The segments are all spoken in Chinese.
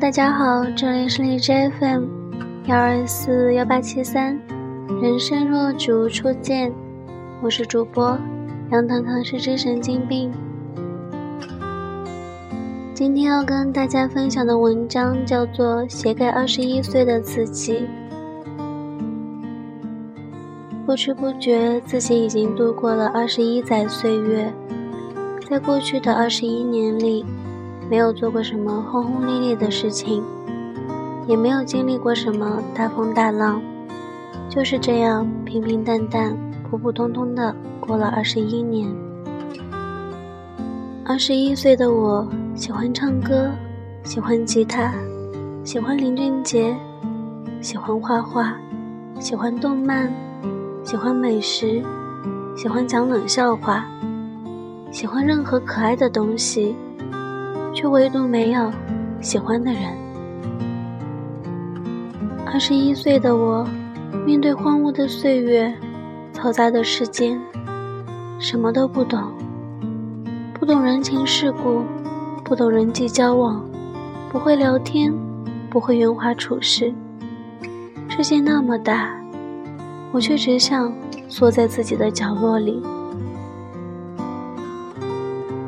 大家好，这里是荔枝 FM 幺二四幺八七三，人生若只初见，我是主播杨糖糖，是只神经病。今天要跟大家分享的文章叫做《写给二十一岁的自己》。不知不觉，自己已经度过了二十一载岁月，在过去的二十一年里。没有做过什么轰轰烈烈的事情，也没有经历过什么大风大浪，就是这样平平淡淡、普普通通的过了二十一年。二十一岁的我，喜欢唱歌，喜欢吉他，喜欢林俊杰，喜欢画画，喜欢动漫，喜欢美食，喜欢讲冷笑话，喜欢任何可爱的东西。却唯独没有喜欢的人。二十一岁的我，面对荒芜的岁月、嘈杂的世间，什么都不懂，不懂人情世故，不懂人际交往，不会聊天，不会圆滑处事。世界那么大，我却只想缩在自己的角落里。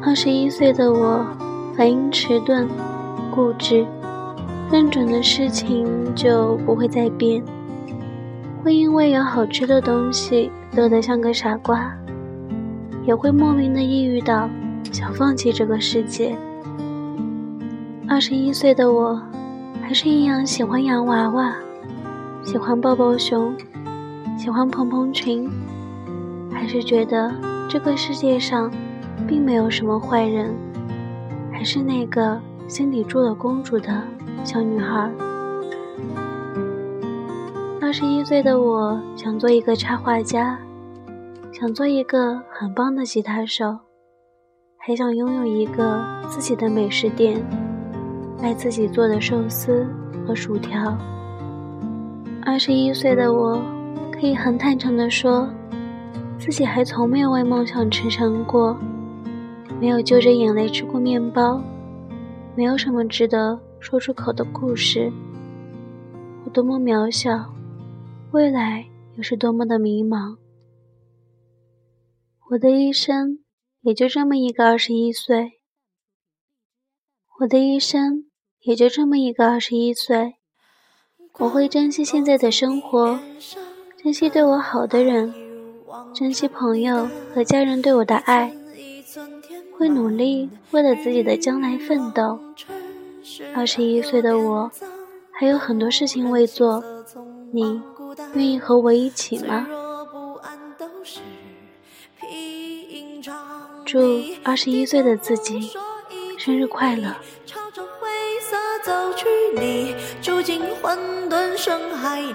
二十一岁的我。反应迟钝、固执，认准的事情就不会再变。会因为有好吃的东西乐得像个傻瓜，也会莫名的抑郁到想放弃这个世界。二十一岁的我，还是一样喜欢洋娃娃，喜欢抱抱熊，喜欢蓬蓬裙，还是觉得这个世界上并没有什么坏人。还是那个心里住了公主的小女孩。二十一岁的我想做一个插画家，想做一个很棒的吉他手，还想拥有一个自己的美食店，卖自己做的寿司和薯条。二十一岁的我可以很坦诚地说，自己还从没有为梦想驰骋过。没有揪着眼泪吃过面包，没有什么值得说出口的故事。我多么渺小，未来又是多么的迷茫。我的一生也就这么一个二十一岁，我的一生也就这么一个二十一岁。我会珍惜现在的生活，珍惜对我好的人，珍惜朋友和家人对我的爱。会努力为了自己的将来奋斗。二十一岁的我，还有很多事情未做，你愿意和我一起吗？祝二十一岁的自己生日快乐！住进混沌深海里，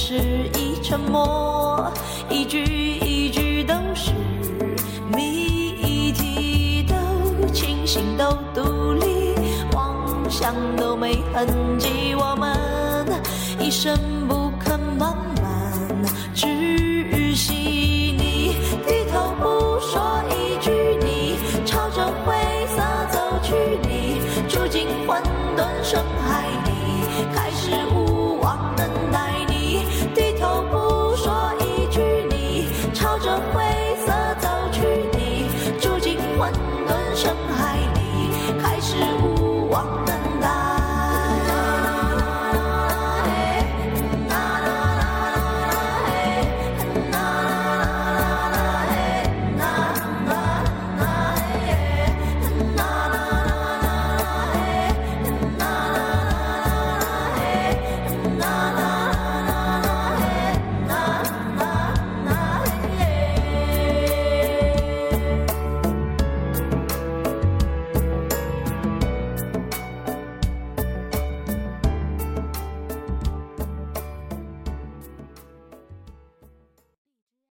是一沉默，一句一句都是谜题，都清醒，都独立，妄想都没痕迹，我们一生不。